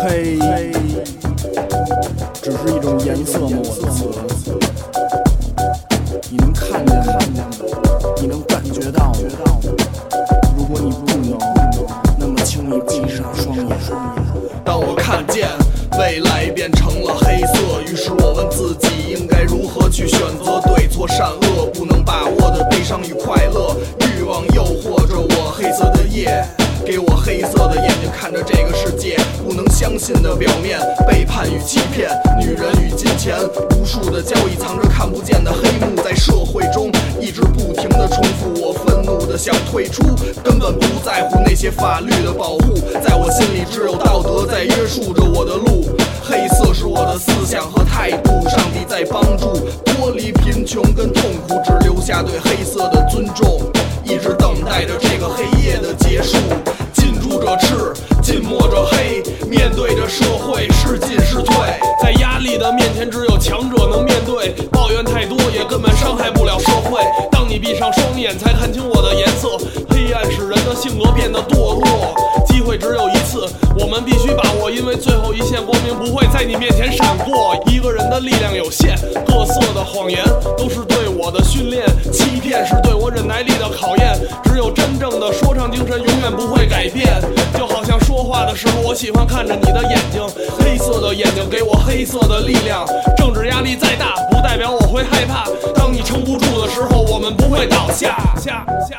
黑只是一种颜色吗？我的词，你能看见吗？你能感觉到吗？如果你不能，那么请你闭上双眼。当我看见未来变成了黑色，于是我问自己应该如何去选择对错善恶，不能把握的悲伤与快乐，欲望诱惑着我，黑色的夜。给我黑色的眼。睛看着这个世界，不相信的表面，背叛与欺骗，女人与金钱，无数的交易藏着看不见的黑幕，在社会中一直不停的重复。我愤怒的想退出，根本不在乎那些法律的保护，在我心里只有道德在约束着我的路。黑色是我的思想和态度，上帝在帮助脱离贫穷跟痛苦，只留下对黑色的尊重，力量有限，各色的谎言都是对我的训练，欺骗是对我忍耐力的考验。只有真正的说唱精神永远不会改变。就好像说话的时候，我喜欢看着你的眼睛，黑色的眼睛给我黑色的力量。政治压力再大，不代表我会害怕。当你撑不住的时候，我们不会倒。下下下。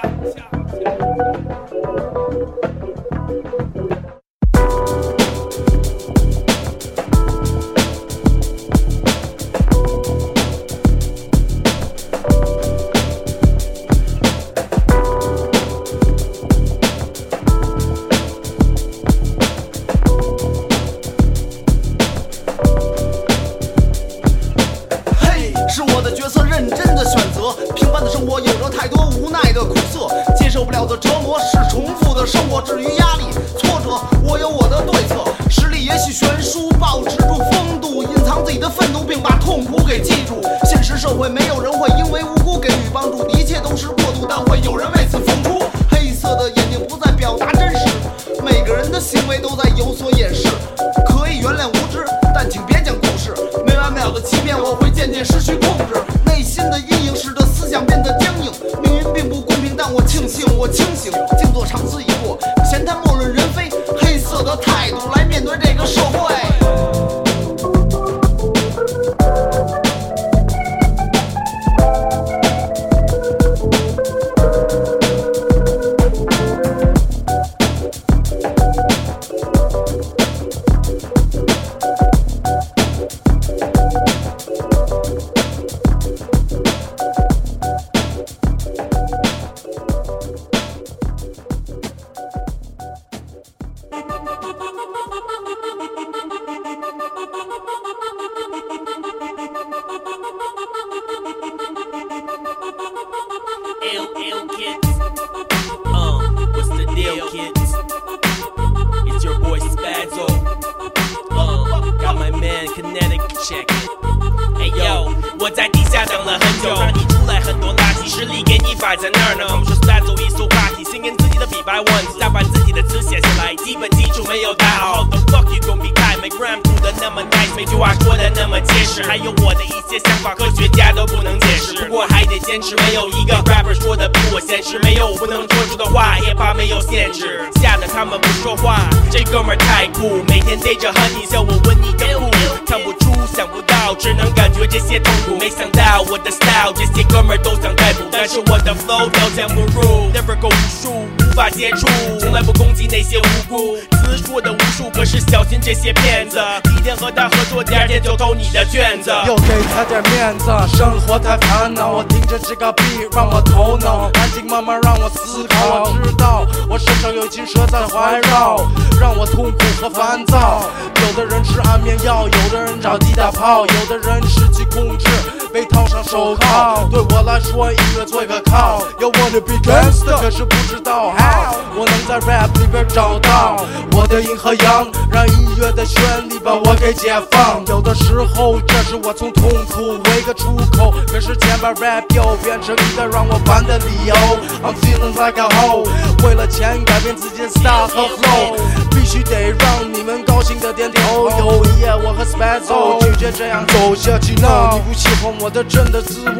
每句话说的那么结实，还有我的一些想法，科学家都不能解释。不过还得坚持，没有一个 rapper 说的比我现实，没有我不能说出的话也怕没有限制，吓得他们不说话。这哥们儿太酷，每天逮着 honey 笑我问你的酷，唱不出想不到，只能感觉这些痛苦。没想到我的 style，这些哥们儿都想逮捕，但是我的 flow 刀枪不入，never go 武术。无法接触，从来不攻击那些无辜。此处的无数，可是小心这些骗子。第一天和他合作，第二天就偷你的卷子。又给他点面子，生活太烦恼，我听着这个 beat 让我头脑安静，慢慢让我思考。我知道我身上有金蛇在环绕，让我痛苦和烦躁。有的人吃安眠药，有的人找地打炮，有的人失去控制，被套上手铐。对我来说，音乐最可靠。You wanna be gangster，可是不知道。我能在 rap 里边找到我的阴和阳，让音乐的旋律把我给解放。有的时候，这是我从痛苦为个出口，可是钱把 rap 又变成一个让我烦的理由。I'm feeling like a hoe，为了钱改变自己的 style 和 flow，必须得让你们高兴的点点头。有一夜，我和 Spazzo 拒绝这样走下去。No，你不喜欢我的真的滋味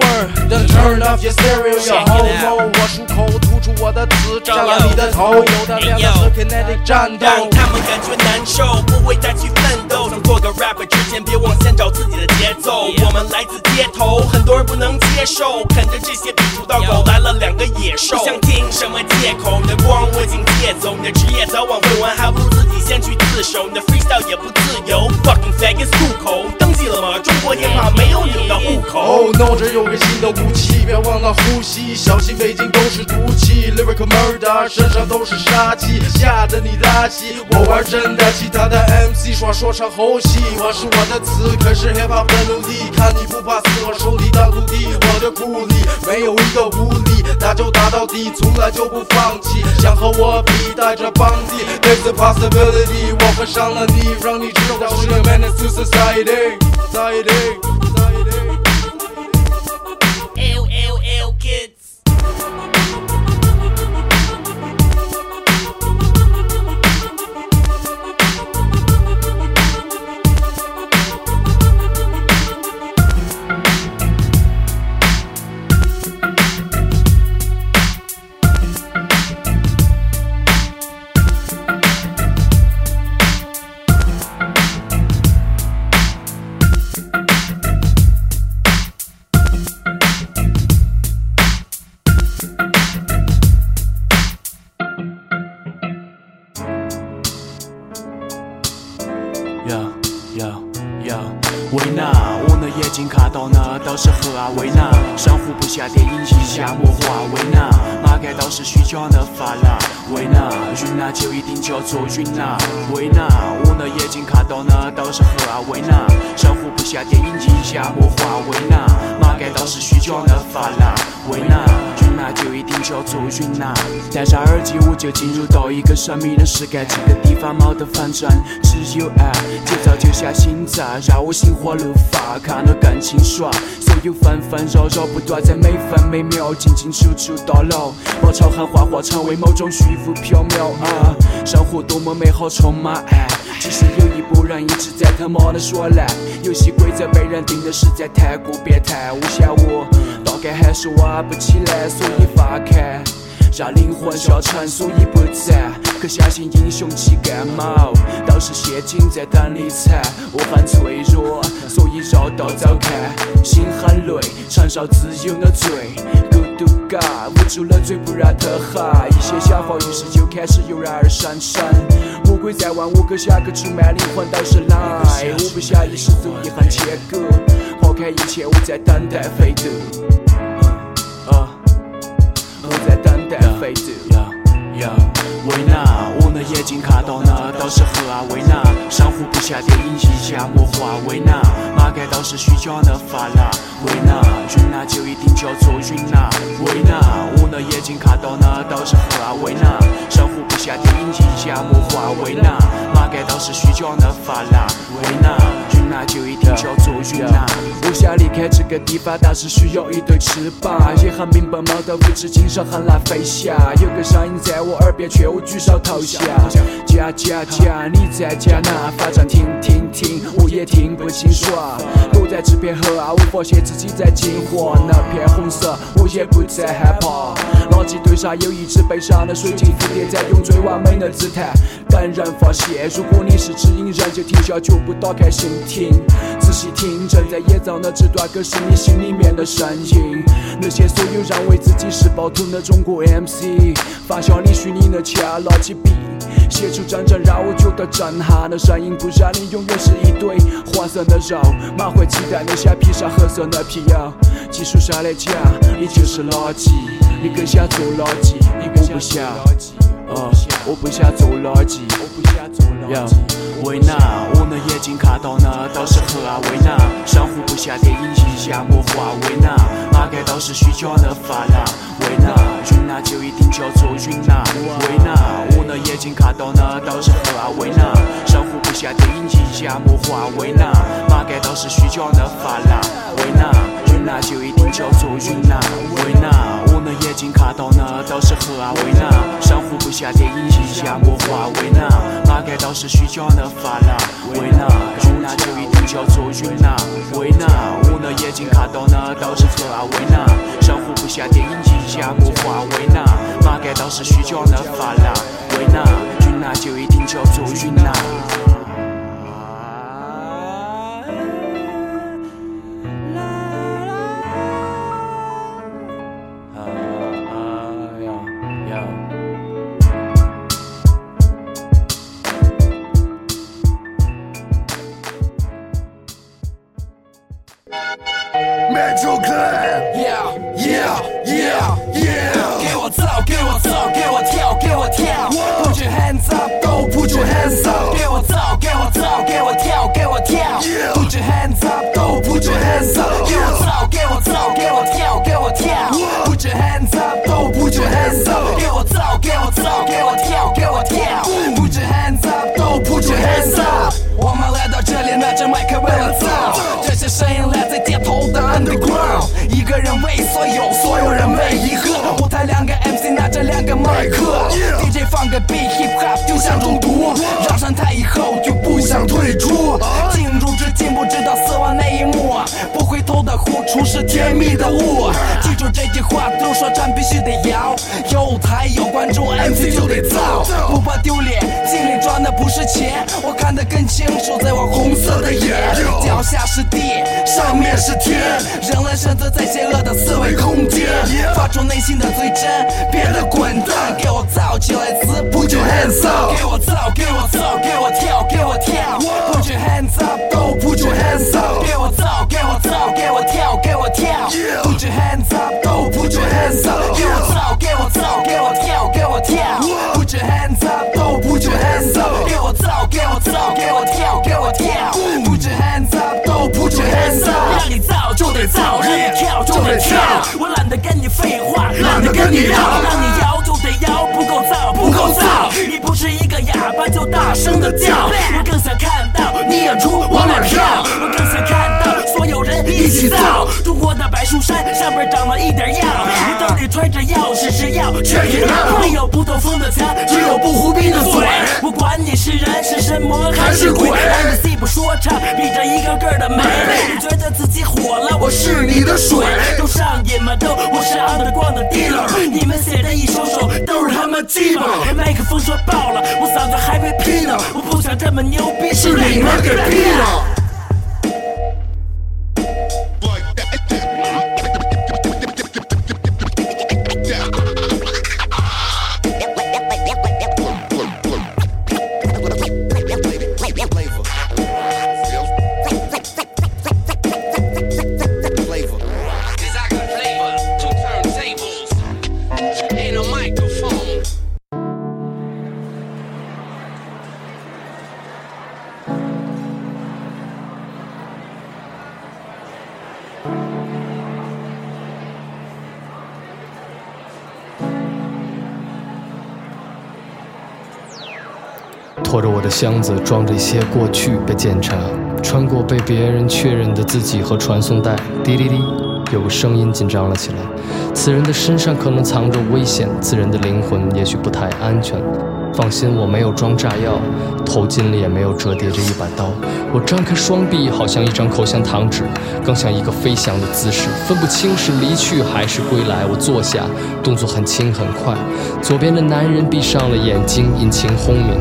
，Then turn off your stereo，your homo。我漱口吐出我的词，你的头。有的练的是 kinetic 战斗。让他们感觉难受，不会再去奋斗。想做个 rapper 之前，别忘先找自己的节奏。我们来自街头，很多人不能接受，啃着这些比土到狗来了两个野兽。不想听什么借口，你的光我已经借走，你的职业早晚会完，还不如自己先去自首。你的 freestyle 也不自由，fucking faggot 吐口，登记了吗？中国 hip hop 没有你的户口。Oh no，这有个新的武器，别忘了呼吸，小心北京都是毒气 lyric murder，身上都是杀气，吓得你拉稀。我玩真的，其他的 MC 耍说唱猴戏，我是我的词，可是 hip hop 的奴隶，看你不怕死，我手里的土地，我的故里没有一个无力，打就打到底，从来就不放弃。想和我比，带着帮地，there's a possibility，我会伤了你，让你知道是个 man to society，society。society 都是河啊维纳，上湖不下电影一下魔化维纳，马盖倒是虚假的发蜡维纳，云南就一定叫做云南维纳，我的眼睛看到的都是河啊维纳，上湖不下电影一下魔化维纳，马盖倒是虚假的发蜡维纳。那就一定叫做云南。戴上耳机，我就进入到一个神秘的世界，这个地方没得反转，只有爱，节奏就像心脏，让我心花怒放，看得更清爽。所有纷纷扰扰不断在每分每秒进进出出到老，把潮喊幻化成为某种虚无缥缈啊！生活多么美好，充满爱。其实有一部人一直在他妈的耍赖，游戏规则被人定的实在太过变态，我想我。大概还是玩不起来，所以放开，让灵魂消沉，所以不在。可相信英雄气感冒，都是陷阱在等理睬。我很脆弱，所以绕道走开。心很累，承受自由的罪。孤独感捂住了嘴，不让它喊。一些想法，于是就开始油然而生生。魔鬼在问我，可下个出卖灵魂都是来。我不下意识，所以很切割。抛开一切，我在等待飞渡。啊，我在等待飞渡。维纳，我的眼睛看到的都是河啊维纳，上湖不下电影一下魔化维纳，马盖都是虚假的发蜡维纳，云南就一定叫做云南维纳，我的眼睛看到的都是河啊维纳，上湖不下电影一下魔化维纳，马盖都是虚假的发蜡维纳，云南就一定叫做云南。开这个地方，但是需要一对翅膀，也很明白没得物质精神很难飞翔。有个声音在我耳边，劝我举手投降。讲讲讲，你在讲哪？反正听听听，我也听不清爽。我在这片河啊，我发现自己在进化。那片红色，我也不再害怕。垃圾堆上有一只悲伤的水晶蝴蝶，在用最完美的姿态等人发现。如果你是指引人，就停下脚步，打开心听，仔细听，正在演奏的这段歌是你心里面的声音。那些所有认为自己是暴徒的中国 MC，放下你虚拟的枪，拿起笔。写出真正让我觉得震撼的声音，不然你永远是一堆黄色的肉，满怀期待你想披上褐色的皮袄。技术上来讲，你就是垃圾，你更想做垃圾，我不想，呃，我不想做垃圾，我不想眼睛看到那都是何啊为难，相互不下电影，一下莫话为难，马街都是虚假的发廊，为难，云南就一定叫做云南，为难，我那眼睛看到那都是何啊为难，相互不下电影，一下莫话为难，马街都是虚假的发廊，为难。云南就一定叫做云南为哪我呢眼睛看到呢都是黑啊为哪生活不像电影一样魔幻为哪哪个都是虚假呢发廊为哪云南就一定叫做云南为哪我呢眼睛看到呢都是黑啊为哪生活不像电影一样魔幻为哪哪个都是虚假呢发廊为哪云南就一定叫做云南啊呀呀！ Metro Clan Yeah Yeah Yeah Yeah 给我造，给我造，给我跳，给我跳！Put your hands up，都 put your hands up！给我造，给我造，给我跳，给我跳 Yeah！Put your hands up，都 put your hands up！给我造，给我造，给我跳，给我跳！Put your hands up，都 put your hands up！给我造，给我造，给我跳，给我跳！Put your hands up，都 put your hands up！ 我们来到这里拿着麦克为了造，这些声音来自街头的 underground，一个人为所有，所有人为一个。舞台两个 MC 拿着两个麦克。DJ 放个 beat hip hop 就像中毒，上上台以后就不想退出，进入之进不知道死亡那一幕，不回头的呼出是甜蜜的雾。记住这句话，都说站必须得摇，有台有是钱，我看得更清楚，在我红色的眼，脚下是地，上面是天，人类选择在邪恶的思维空间，发出内心的最真，别的滚蛋，给我造起来词，Put your hands up，给我造，给我造，给我跳，给我跳，Put your hands up，都 Put your hands up，给我造，给我造，给我跳，给我跳 Yeah，Put your hands up，都 Put your hands up，给我造，给我造，给我跳，给我跳 put your hands up, don't put your hands up. Get what's out, get what's out, get what's get what's. Put your hands up. 让你造就得造，让你跳就得跳，我懒得跟你废话，懒得跟你绕，让你摇就得摇，不够造，不够造，你不是一个哑巴就大声的叫，我更想看到你演出往哪跳，我更想看到所有人一起造，中国的柏树山上边长了一点药，你兜里揣着钥匙是药，却也没有不透风的墙，只有不胡逼的嘴，不管你是人是神魔还是鬼，MC 不说唱，比着一个个的美，你觉得自己火了，我是你的水，都上瘾吗？都，我是 underground 的 dealer，你们写的一首首都是他妈鸡巴，麦克风说爆了，我嗓子还没劈呢，我不想这么牛逼，是你们给劈的。拖着我的箱子，装着一些过去被检查，穿过被别人确认的自己和传送带，滴滴滴，有个声音紧张了起来。此人的身上可能藏着危险，此人的灵魂也许不太安全。放心，我没有装炸药，头巾里也没有折叠着一把刀。我张开双臂，好像一张口香糖纸，更像一个飞翔的姿势，分不清是离去还是归来。我坐下，动作很轻很快。左边的男人闭上了眼睛，引擎轰鸣。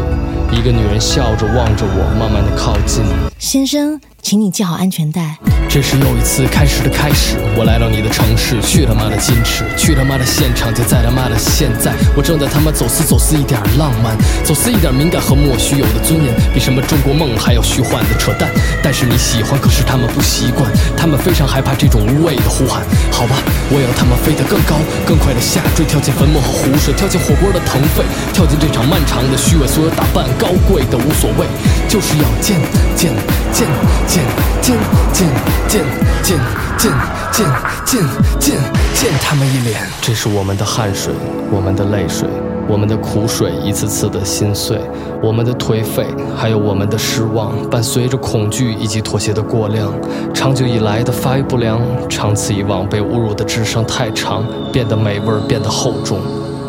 一个女人笑着望着我，慢慢的靠近。先生，请你系好安全带。这是又一次开始的开始，我来到你的城市，去他妈的矜持，去他妈的现场，就在他妈的现在，我正在他妈走私走私一点浪漫，走私一点敏感和莫须有的尊严，比什么中国梦还要虚幻的扯淡。但是你喜欢，可是他们不习惯，他们非常害怕这种无谓的呼喊。好吧，我要他们飞得更高，更快的下坠，跳进坟墓和湖水，跳进火锅的腾沸，跳进这场漫长的虚伪，所有打扮高贵的无所谓，就是要见见见见见见见见见见见见见他们一脸。这是我们的汗水，我们的泪水，我们的苦水一次次的心碎，我们的颓废，还有我们的失望，伴随着恐惧以及妥协的过量，长久以来的发育不良，长此以往被侮辱的智商太长，变得美味，变得厚重，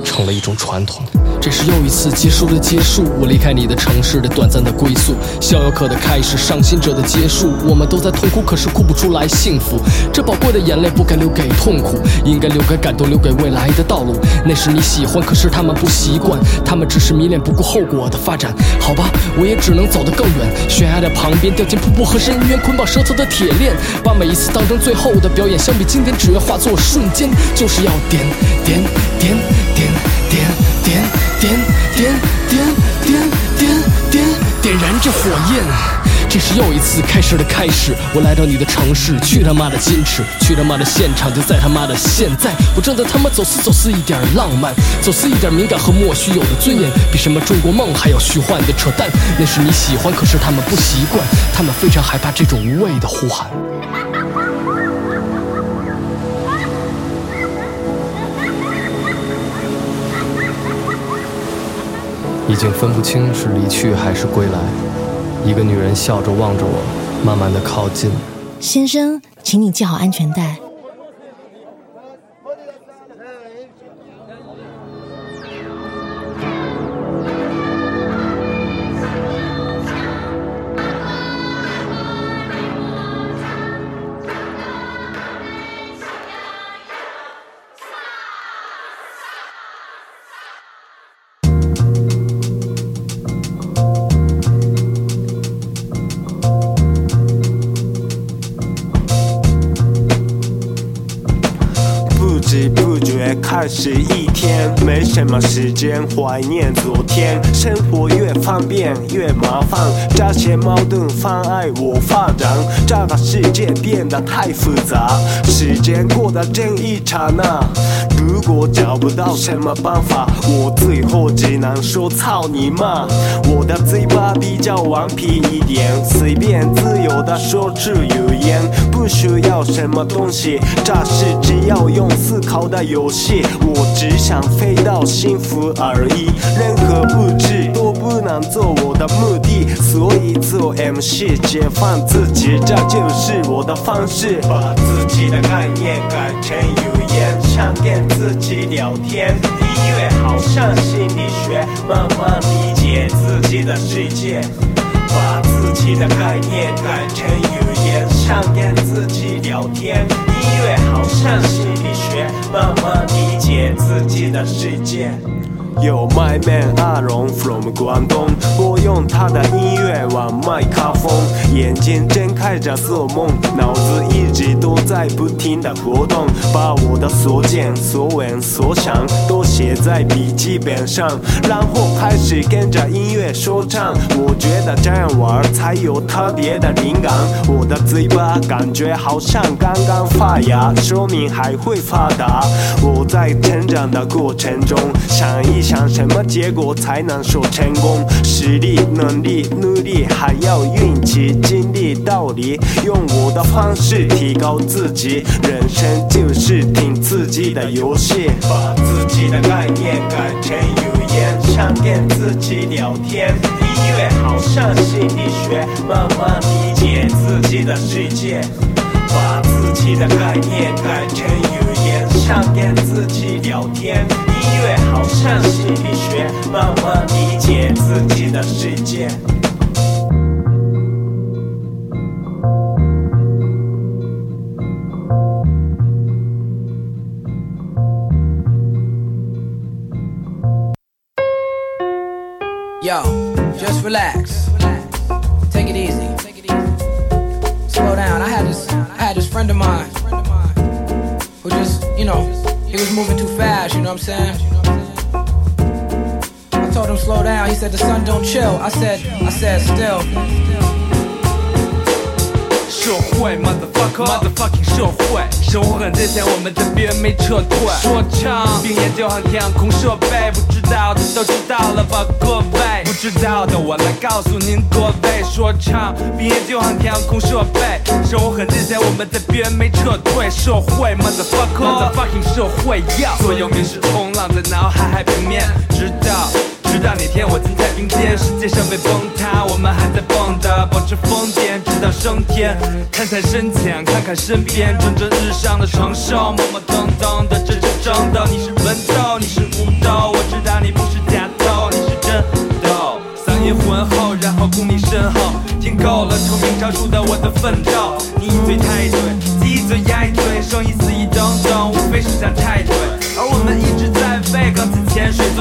成了一种传统。这是又一次结束的结束，我离开你的城市的短暂的归宿，逍遥客的开始，伤心者的结束。我们都在痛哭，可是哭不出来幸福。这宝贵的眼泪不该留给痛苦，应该留给感动，留给未来的道路。那是你喜欢，可是他们不习惯，他们只是迷恋不顾后果的发展。好吧，我也只能走得更远，悬崖的旁边，掉进瀑布和深渊，捆绑舌头的铁链，把每一次当成最后的表演。相比经典，只愿化作瞬间，就是要点点点点点点。点点点点点点点燃这火焰，这是又一次开始的开始。我来到你的城市，去他妈的矜持，去他妈的现场，就在他妈的现在。我正在他妈走私走私一点浪漫，走私一点敏感和莫须有的尊严，比什么中国梦还要虚幻的扯淡。那是你喜欢，可是他们不习惯，他们非常害怕这种无谓的呼喊。已经分不清是离去还是归来。一个女人笑着望着我，慢慢的靠近。先生，请你系好安全带。二十一天，没什么时间怀念昨天。生活越方便越麻烦，这些矛盾妨碍我发展。这个世界变得太复杂，时间过得真一刹那。如果找不到什么办法，我最后只能说操你妈！我的嘴巴比较顽皮一点，随便自由的说出语言，不需要什么东西，这是只要用思考的游戏。我只想飞到幸福而已，任何物质都不能做我的目的，所以做 MC 解放自己，这就是我的方式。把自己的概念改成想跟自己聊天。音乐好像心理学，慢慢理解自己的世界。把自己的概念改成语言，想跟自己聊天。音乐好像心理学，慢慢理解自己的世界。有 my man 阿荣 from 广东，我用他的音乐玩麦克风，眼睛睁开着做梦，脑子一直都在不停的活动，把我的所见所闻所想都写在笔记本上，然后开始跟着音乐说唱。我觉得这样玩才有特别的灵感，我的嘴巴感觉好像刚刚发芽，说明还会发达。我在成长的过程中，想一。想什么结果才能说成功？实力、能力、努力，还要运气、经历、道理。用我的方式提高自己，人生就是挺自己的游戏。把自己的概念改成语言，想跟自己聊天。音乐好像心理学，慢慢理解自己的世界。把自己的概念改成语言，想跟自己聊天。音乐好像心理学，慢慢理解自己的世界。Yo, just relax. Take it easy. Slow down. I had this, I had this friend of mine who just, you know, he was moving too fast. You know what I'm saying? I told him slow down. He said the sun don't chill. I said, I said still. 社会，motherfucker，motherfucking 社会，生活很艰险，我们这边没撤退。说唱，并研究航天空设备，不知道的都知道了吧，各位。不知道的，我来告诉您各位。说唱毕业就像天空设备，生活很艰险，我们这边没撤退。社会 motherfucker，motherfucking 社会要所有名是冲浪在脑海海平面，直到。直到哪天我近在并肩，世界尚未崩塌，我们还在蹦跶，保持疯癫，直到升天。看看深浅，看看身边，蒸蒸日上的承受，磨磨蹭蹭的真真正斗。你是文斗，你是武斗，我知道你不是假斗，你是真斗。嗓音浑厚，然后功力深厚，听够了臭名昭著的我的奋斗。你一嘴太对，鸡嘴鸭嘴，生意肆意等等，无非是想太对。而我们一直在为钢琴潜水做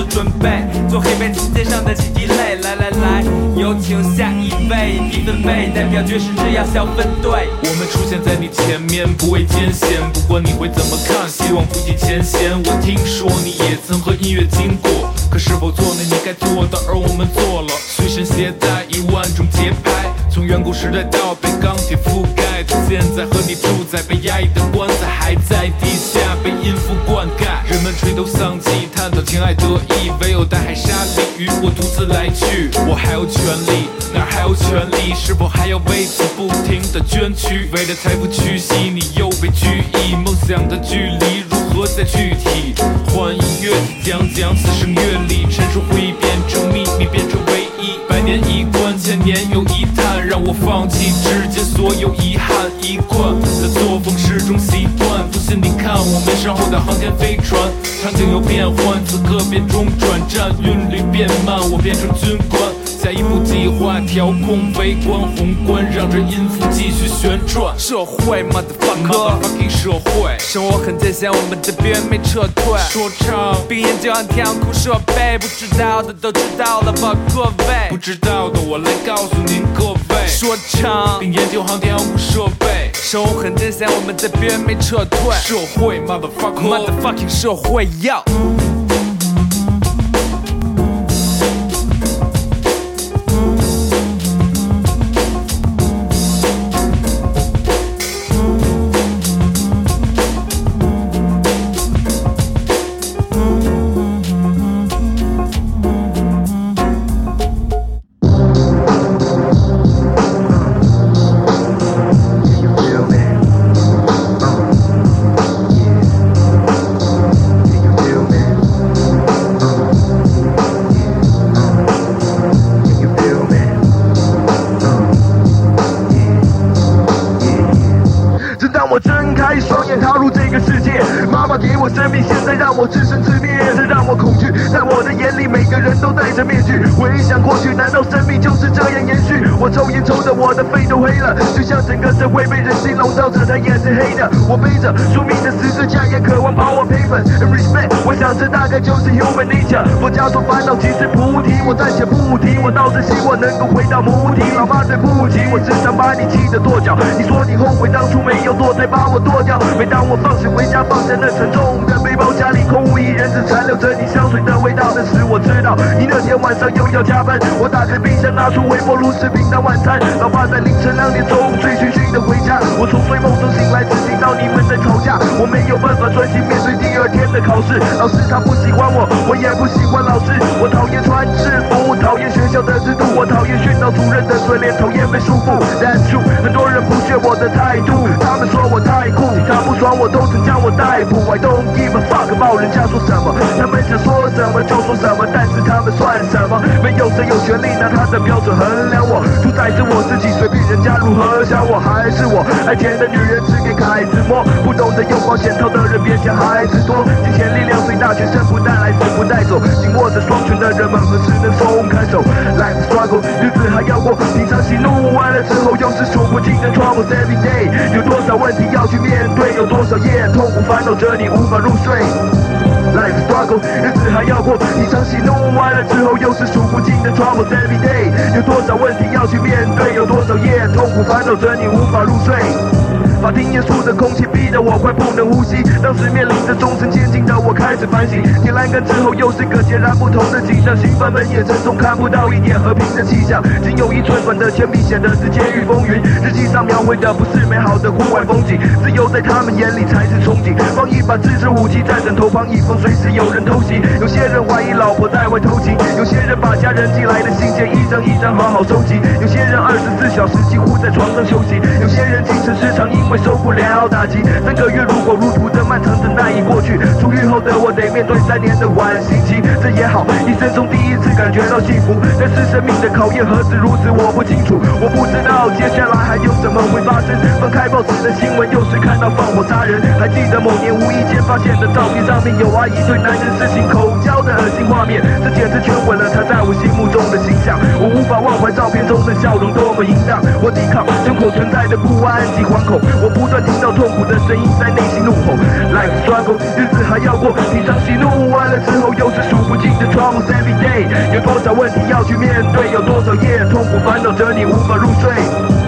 准备，做黑白琴键上的几滴泪。来来来，有请下一位，一分贝代表爵士制药小分队。我们出现在你前面，不畏艰险，不管你会怎么看，希望不计前嫌。我听说你也曾和音乐经过，可是否做了你该做的？而我们做了，随身携带一万种节拍，从远古时代到被钢铁覆盖，到现在和你住在被压抑的棺材，还在地下被音符灌溉。人们垂头丧气，探讨情爱得意，唯有大海沙砾与我独自来去。我还有权利，哪还有权利？是否还要为此不停的捐躯？为了财富屈膝，你又被拘役。梦想的距离如何再具体？换音乐讲讲此生阅历，陈述会变成秘密，变成唯一。百年一，千年又一叹，让我放弃之间所有遗憾。一贯的作风是种习惯，不信你看我们身后的航天飞船。场景有变换，此刻变中转站，韵律变慢，我变成军官。下一步计划调控微观宏观，让这音符继续旋转。社会 motherfucker，社会，生活很艰险，我们在边缘没撤退。说唱，并研究调控设备，不知道的都知道了吧，各位。不知道的我来告诉您各位。说唱，并研究航天航空设备，生活很艰险，我们在边缘没撤退。社会 motherfucker，motherfucking 社会要。就是 human nature。佛家说烦恼即是菩提，我暂且不提，我倒是希望能够回到菩提。老妈对不起，我只想把你气得跺脚。你说你后悔当初没有堕胎把我剁掉。每当我放学回家，放下那沉重的背包，家里空无一人，只残留着你香水的味道。但是我知道你那天晚上又要加班。我打开冰箱，拿出微波炉食品当晚餐。老爸在凌晨两点钟醉醺醺的回家，我从睡梦中醒来，只听到你们在吵架。我没有办法专心面对第二天的考试。老师他不喜欢我，我也不喜欢老师。我讨厌穿制服，讨厌学校的制度，我讨厌训导主任的嘴脸，讨厌被束缚。That's true，很多人不屑我的态度，他们说我太酷，他不爽我都曾将我逮捕。I don't give a fuck 管人家说什么，他们想说什么就说什么，但是他们算什么？没有谁有权利拿他的标准衡量我，主宰着我自己，随便人家如何想我，还是我爱钱的女人只给凯子摸，不懂得用保险套的人别嫌孩子多，金钱力量最大，全身不带来，死不带走，紧握着双拳的人们何时能松开手？Life struggle，日子还要过，平常喜怒完了之后，又是数不尽的 troubles every day，有多少问题要去面对，有多少夜痛苦烦恼着你无法入睡。Life struggle，日子还要过，你常喜怒完了之后，又是数不尽的 troubles every day，有多少问题要去面对，有多少夜痛苦烦恼着你无法入睡。法庭严肃的空气逼得我快不能呼吸，当时面临着终身监禁的我开始反省，天栏杆之后又是个截然不同的景象，刑犯们眼神中看不到一点和平的气象，仅有一寸短的铅笔显得是监狱风云，日记上描绘的不是美好的户外风景，自由在他们眼里才是憧憬，放一把自制武器在枕头旁以防随时有人偷袭，有些人怀疑老婆在外偷情，有些人把家人寄来的信件一张一张好好收集。有些人二十四小时几乎在床上休息，有些人精神失常，因 为受不了打击。三个月如火如荼的漫长等待已过去，出狱后的我得面对三年的缓刑期，这也好，一生中第一次感觉到幸福。但是生命的考验何止如此，我不清楚，我不知道接下来还有什么会发生。翻开报纸的新闻，又是看到放火杀人。还记得某年无意间发现的照片，上面有阿姨对男人施行口交的恶心画面，这简直全毁了她在我心目中的形象。我无法忘怀照片中的笑容多么淫荡，我抵抗生活存在的不安及惶恐，我不断听到痛苦的声音在内心怒吼。，Life's struggle，日子还要过，平常喜怒完了之后又是数不尽的 troubles every day，有多少问题要去面对，有多少夜痛苦烦恼着你无法入睡。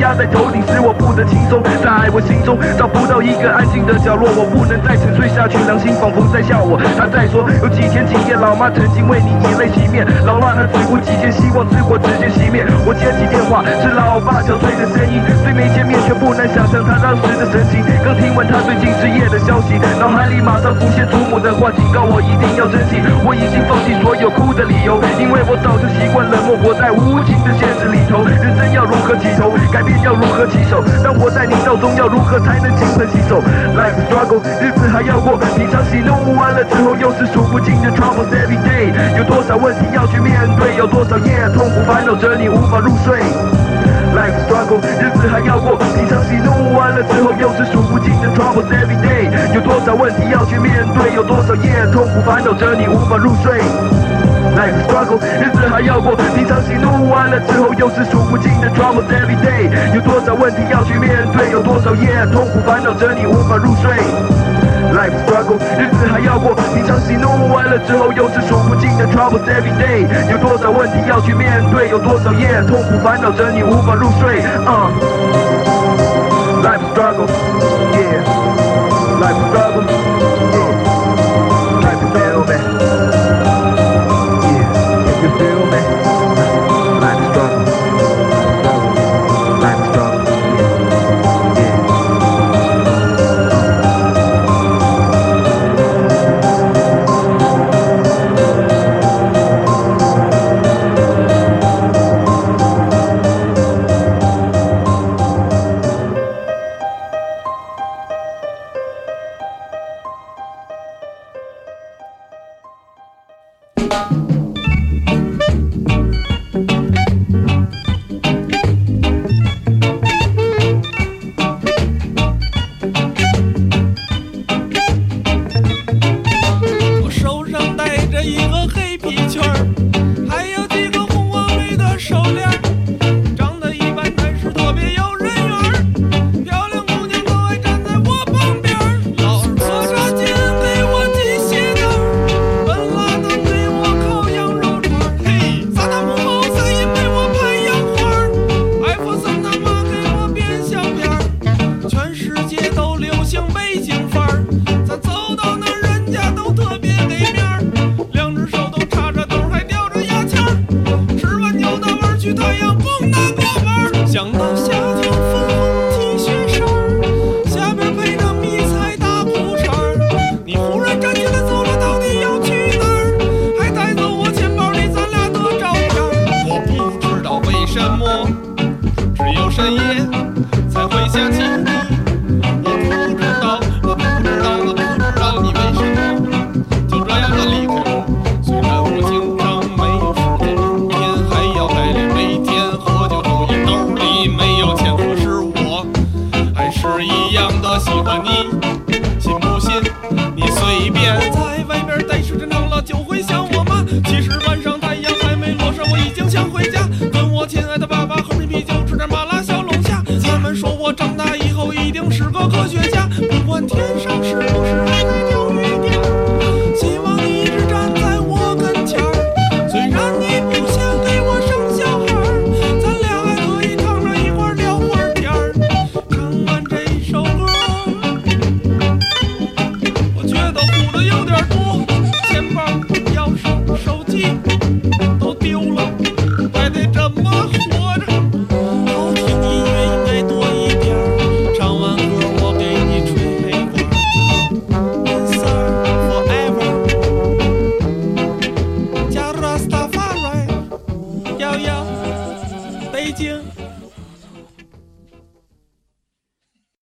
压在头顶，使我不得轻松。在我心中找不到一个安静的角落，我不能再沉睡下去。良心仿佛在笑我。他在说，有几天几夜，老妈曾经为你以泪洗面，老辣她只顾几件，希望之火直接熄灭。我接起电话，是老爸憔悴的声音，虽没见面，却不难想象他当时的神情。刚听完他最近失业的消息，脑海里马上浮现祖母的话，警告我一定要珍惜。我已经放弃所有哭的理由，因为我早就习惯冷漠，活在无情的现实里头。起头，改变要如何起手？当我在你道中，要如何才能金盆洗手？Life struggle，日子还要过，平常喜怒完了之后，又是数不尽的 troubles every day。有多少问题要去面对，有多少夜痛苦烦恼着你无法入睡。Life struggle，日子还要过，平常喜怒完了之后，又是数不尽的 troubles every day。有多少问题要去面对，有多少夜痛苦烦恼着你无法入睡。Life struggle，日子还要过，平常喜怒完了之后，又是数不尽的 troubles every day。有多少问题要去面对，有多少夜痛苦烦恼着你无法入睡。Life struggle，日子还要过，平常喜怒完了之后，又是数不尽的 troubles every day。有多少问题要去面对，有多少夜痛苦烦恼着你无法入睡。Uh. Life struggle, yeah. Life struggle, 就会想我妈。其实晚上太阳还没落山，我已经想回家，跟我亲爱的爸爸喝瓶啤酒，吃点麻辣小龙虾。他们说我长大以后一定是个科学家。